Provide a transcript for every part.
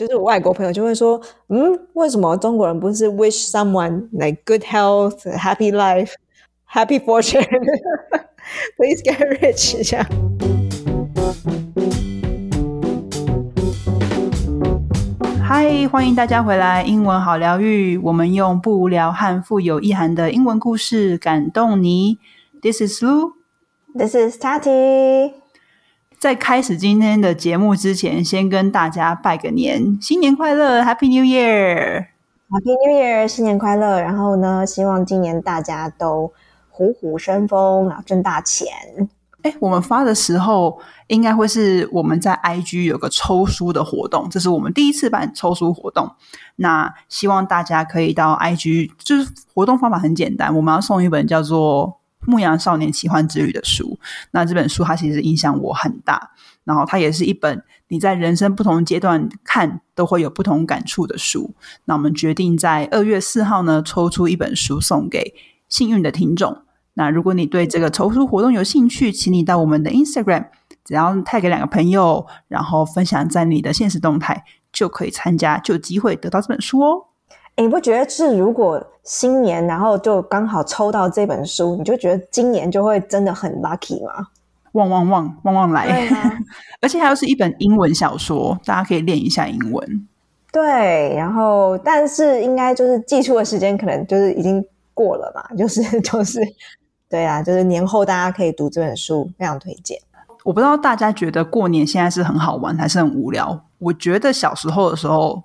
就是我外国朋友就会说，嗯，为什么中国人不是 wish someone like good health, happy life, happy fortune, please get rich 这样。嗨，欢迎大家回来，英文好疗愈。我们用不无聊和富有意涵的英文故事感动你。This is Lu. This is Tati. 在开始今天的节目之前，先跟大家拜个年，新年快乐，Happy New Year！Happy New Year，新年快乐！然后呢，希望今年大家都虎虎生风，然后挣大钱。哎，我们发的时候应该会是我们在 IG 有个抽书的活动，这是我们第一次办抽书活动。那希望大家可以到 IG，就是活动方法很简单，我们要送一本叫做。牧羊少年奇幻之旅的书，那这本书它其实影响我很大，然后它也是一本你在人生不同阶段看都会有不同感触的书。那我们决定在二月四号呢抽出一本书送给幸运的听众。那如果你对这个抽书活动有兴趣，请你到我们的 Instagram，只要 tag 两个朋友，然后分享在你的现实动态，就可以参加，就有机会得到这本书哦。你不觉得是如果新年然后就刚好抽到这本书，你就觉得今年就会真的很 lucky 吗？旺旺旺旺旺来！而且它又是一本英文小说，大家可以练一下英文。对，然后但是应该就是寄出的时间可能就是已经过了嘛，就是 就是对啊，就是年后大家可以读这本书，非常推荐。我不知道大家觉得过年现在是很好玩还是很无聊？我觉得小时候的时候。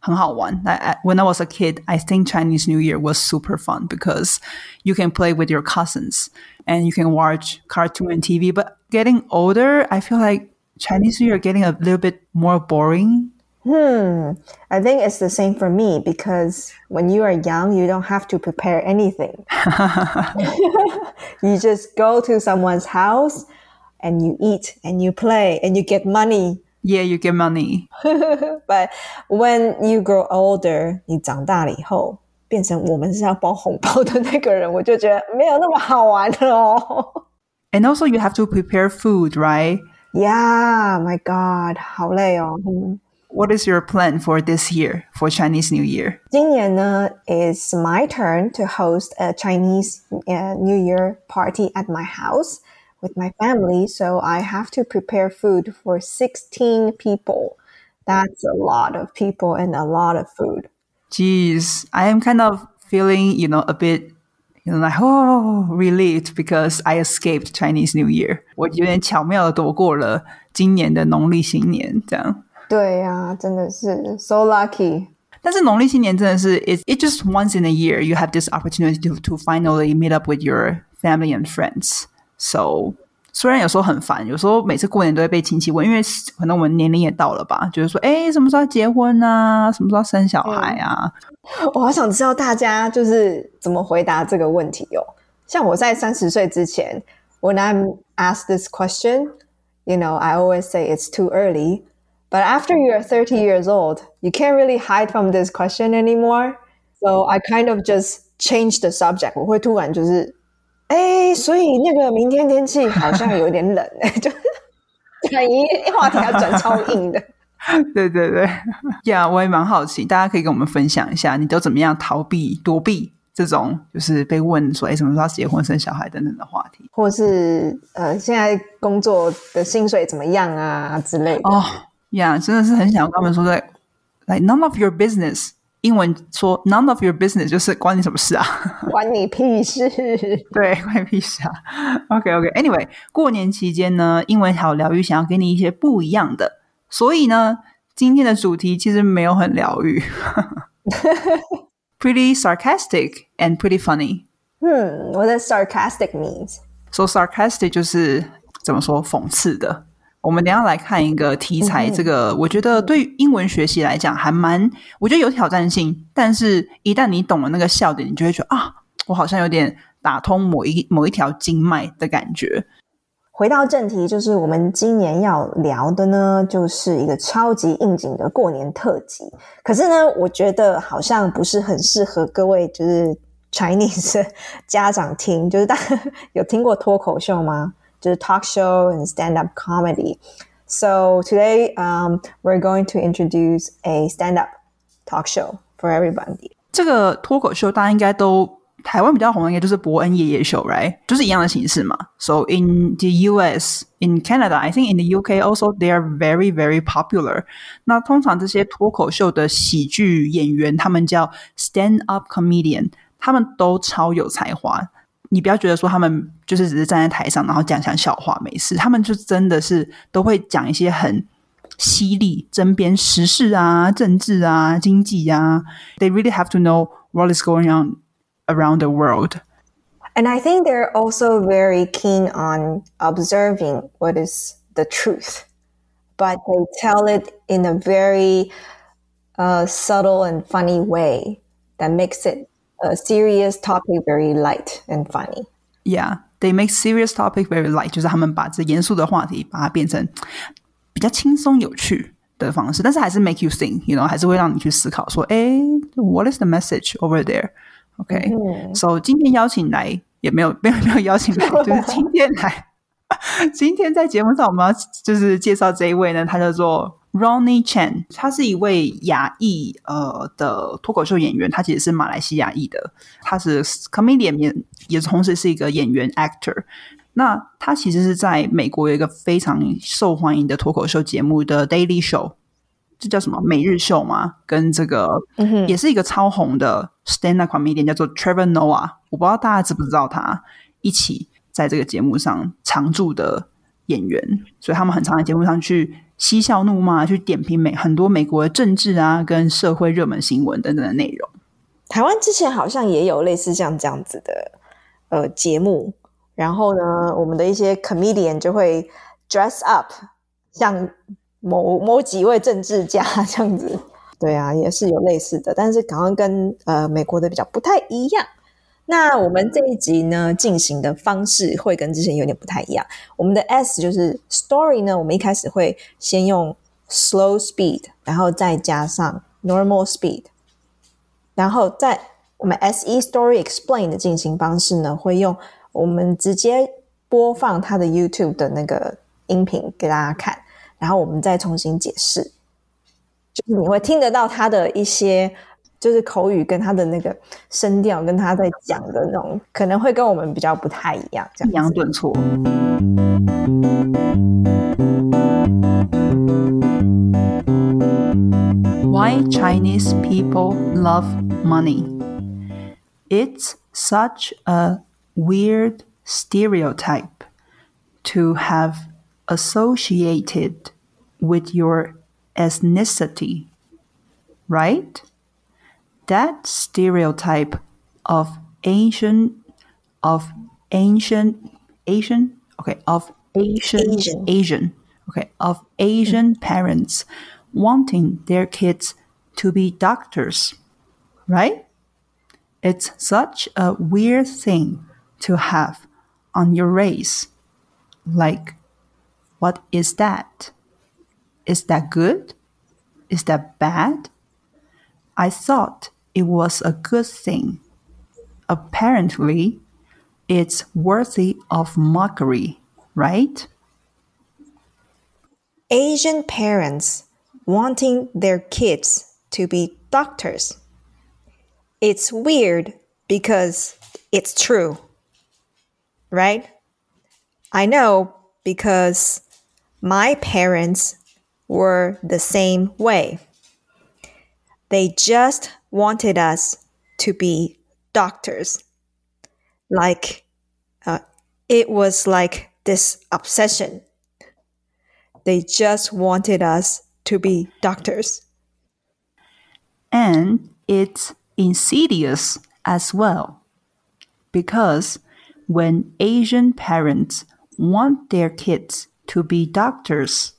很好玩。I, when I was a kid, I think Chinese New Year was super fun because you can play with your cousins and you can watch cartoon and TV. But getting older, I feel like Chinese New Year getting a little bit more boring. Hmm. I think it's the same for me because when you are young, you don't have to prepare anything. you just go to someone's house and you eat and you play and you get money yeah, you get money. But when you grow older，你长大了以后，变成我们是要包红包的那个人，我就觉得没有那么好玩了哦。And also, you have to prepare food, right? Yeah, my God，好累哦。What is your plan for this year for Chinese New Year? 今年呢，is my turn to host a Chinese uh, New Year party at my house with my family, so I have to prepare food for 16 people. That's a lot of people and a lot of food. Geez, I am kind of feeling, you know, a bit, you know, like, oh, relieved because I escaped Chinese New Year. 我有点巧妙的躲过了今年的农历新年，这样。对呀、啊，真的是 so lucky。但是农历新年真的是 it it just once in a year you have this opportunity to to finally meet up with your family and friends. So 虽然有时候很烦，有时候每次过年都会被亲戚问，因为可能我们年龄也到了吧，就是说，哎，什么时候结婚啊？什么时候生小孩啊？我好想知道大家就是怎么回答这个问题哦。像我在三十岁之前，When I'm asked this question, you know, I always say it's too early. But after you are thirty years old, you can't really hide from this question anymore. So I kind of just change the subject. 我会突然就是。哎，所以那个明天天气好像有点冷，就 转移话题要转超硬的。对对对，呀，我也蛮好奇，大家可以跟我们分享一下，你都怎么样逃避、躲避这种就是被问说哎什么时候结婚、生小孩等等的话题，或是呃现在工作的薪水怎么样啊之类的。哦，呀，真的是很想跟他们说，在 like none of your business。英文说 “none of your business” 就是关你什么事啊？关你屁事！对，关你屁事啊！OK OK，Anyway，过年期间呢，英文好疗愈，想要给你一些不一样的，所以呢，今天的主题其实没有很疗愈，pretty sarcastic and pretty funny。嗯，What does sarcastic means？So sarcastic 就是怎么说讽刺的。我们等下来看一个题材，这个我觉得对英文学习来讲还蛮，我觉得有挑战性。但是，一旦你懂了那个笑点，你就会觉得啊，我好像有点打通某一某一条经脉的感觉。回到正题，就是我们今年要聊的呢，就是一个超级应景的过年特辑。可是呢，我觉得好像不是很适合各位就是 Chinese 家长听。就是大家 有听过脱口秀吗？do talk show and stand up comedy. So today um, we're going to introduce a stand up talk show for everybody. 这个脱口秀大家应该都台湾比较红，应该就是博恩夜夜秀，right？就是一样的形式嘛。So in the US, in Canada, I think in the UK also they are very very popular. 那通常这些脱口秀的喜剧演员，他们叫 stand up comedian，他们都超有才华。你不要觉得说他们就是只是站在台上，然后讲讲笑话没事，他们就真的是都会讲一些很犀利、针砭时事啊、政治啊、经济啊。They really have to know what is going on around the world. And I think they're also very keen on observing what is the truth, but they tell it in a very uh, subtle and funny way that makes it a serious topic very light and funny. Yeah, they make serious topic very light，就是他们把这严肃的话题把它变成比较轻松有趣的方式，但是还是 make you think，you know，还是会让你去思考说，哎，what is the message over there？OK，so、okay? 今天邀请来也没有没有没有邀请来，就是今天来，今天在节目上我们要就是介绍这一位呢，他叫做 Ronnie Chan，他是一位亚裔呃的脱口秀演员，他其实是马来西亚裔的，他是 comedian 也也同时是一个演员 actor。那他其实是在美国有一个非常受欢迎的脱口秀节目的 Daily Show，这叫什么每日秀吗？跟这个、嗯、也是一个超红的 stand up comedian 叫做 Trevor Noah，我不知道大家知不知道他一起在这个节目上常驻的演员，所以他们很常在节目上去。嬉笑怒骂，去点评美很多美国的政治啊，跟社会热门新闻等等的内容。台湾之前好像也有类似像这样子的呃节目，然后呢，我们的一些 comedian 就会 dress up 像某某几位政治家这样子。对啊，也是有类似的，但是好像跟呃美国的比较不太一样。那我们这一集呢进行的方式会跟之前有点不太一样。我们的 S 就是 story 呢，我们一开始会先用 slow speed，然后再加上 normal speed，然后在我们 S E story explain 的进行方式呢，会用我们直接播放它的 YouTube 的那个音频给大家看，然后我们再重新解释，就是你会听得到它的一些。就是口语跟他的那个声调，跟他在讲的那种，可能会跟我们比较不太一样，这样抑扬顿挫。Why Chinese people love money? It's such a weird stereotype to have associated with your ethnicity, right? That stereotype of ancient of ancient Asian okay of Asian Asian, Asian okay of hmm. Asian parents wanting their kids to be doctors, right? It's such a weird thing to have on your race. Like, what is that? Is that good? Is that bad? I thought it was a good thing. Apparently, it's worthy of mockery, right? Asian parents wanting their kids to be doctors. It's weird because it's true, right? I know because my parents were the same way. They just wanted us to be doctors. Like, uh, it was like this obsession. They just wanted us to be doctors. And it's insidious as well. Because when Asian parents want their kids to be doctors,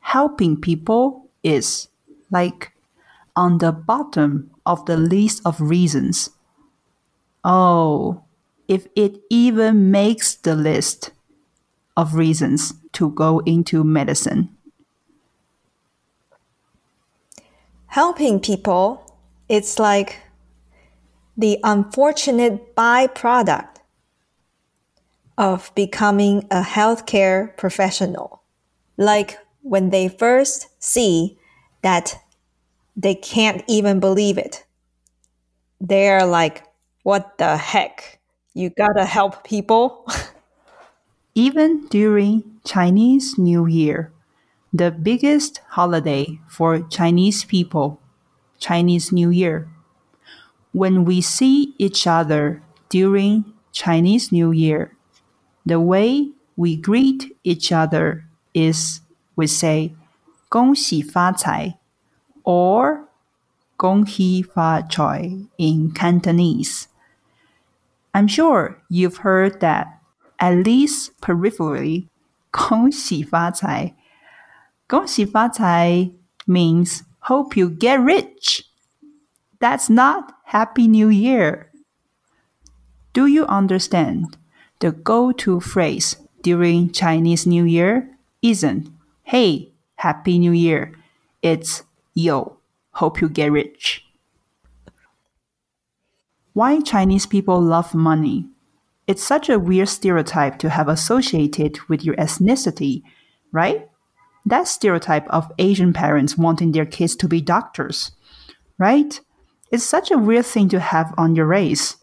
helping people is like on the bottom of the list of reasons. Oh, if it even makes the list of reasons to go into medicine. Helping people, it's like the unfortunate byproduct of becoming a healthcare professional. like when they first see that they can't even believe it. They're like, what the heck? You gotta help people. Even during Chinese New Year, the biggest holiday for Chinese people, Chinese New Year. When we see each other during Chinese New Year, the way we greet each other is we say 恭喜发财 or Gong Hee Fa Choi in Cantonese. I'm sure you've heard that, at least peripherally, Gong Xi Fa Cai. Gong Xi Fa Cai means hope you get rich. That's not Happy New Year. Do you understand? The go to phrase during Chinese New Year isn't, hey, Happy New Year. It's yo, hope you get rich. Why Chinese people love money? It's such a weird stereotype to have associated with your ethnicity, right? That stereotype of Asian parents wanting their kids to be doctors, right? It's such a weird thing to have on your race.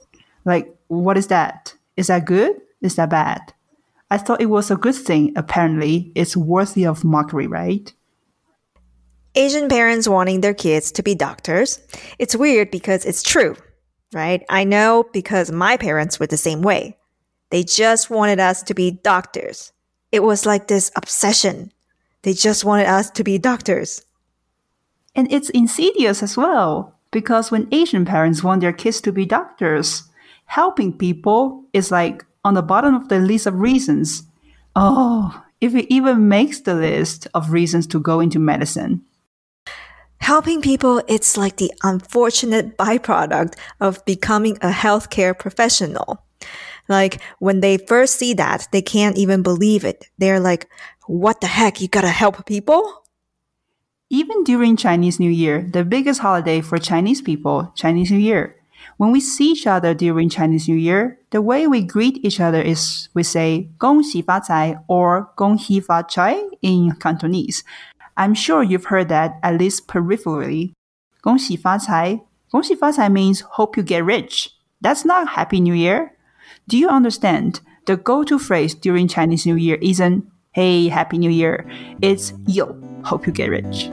Like, what is that? Is that good? Is that bad? I thought it was a good thing. Apparently, it's worthy of mockery, right? Asian parents wanting their kids to be doctors. It's weird because it's true right? I know because my parents were the same way. They just wanted us to be doctors. It was like this obsession. They just wanted us to be doctors. And it's insidious as well, because when Asian parents want their kids to be doctors, helping people is like on the bottom of the list of reasons. Oh, if it even makes the list of reasons to go into medicine. Helping people, it's like the unfortunate byproduct of becoming a healthcare professional. Like when they first see that, they can't even believe it. They're like, what the heck? You gotta help people? Even during Chinese New Year, the biggest holiday for Chinese people, Chinese New Year, when we see each other during Chinese New Year, the way we greet each other is we say 恭喜发财 or 恭喜发财 in Cantonese. I'm sure you've heard that at least peripherally. 恭喜发财,恭喜发财 means hope you get rich. That's not Happy New Year. Do you understand? The go-to phrase during Chinese New Year isn't Hey, Happy New Year. It's Yo, hope you get rich.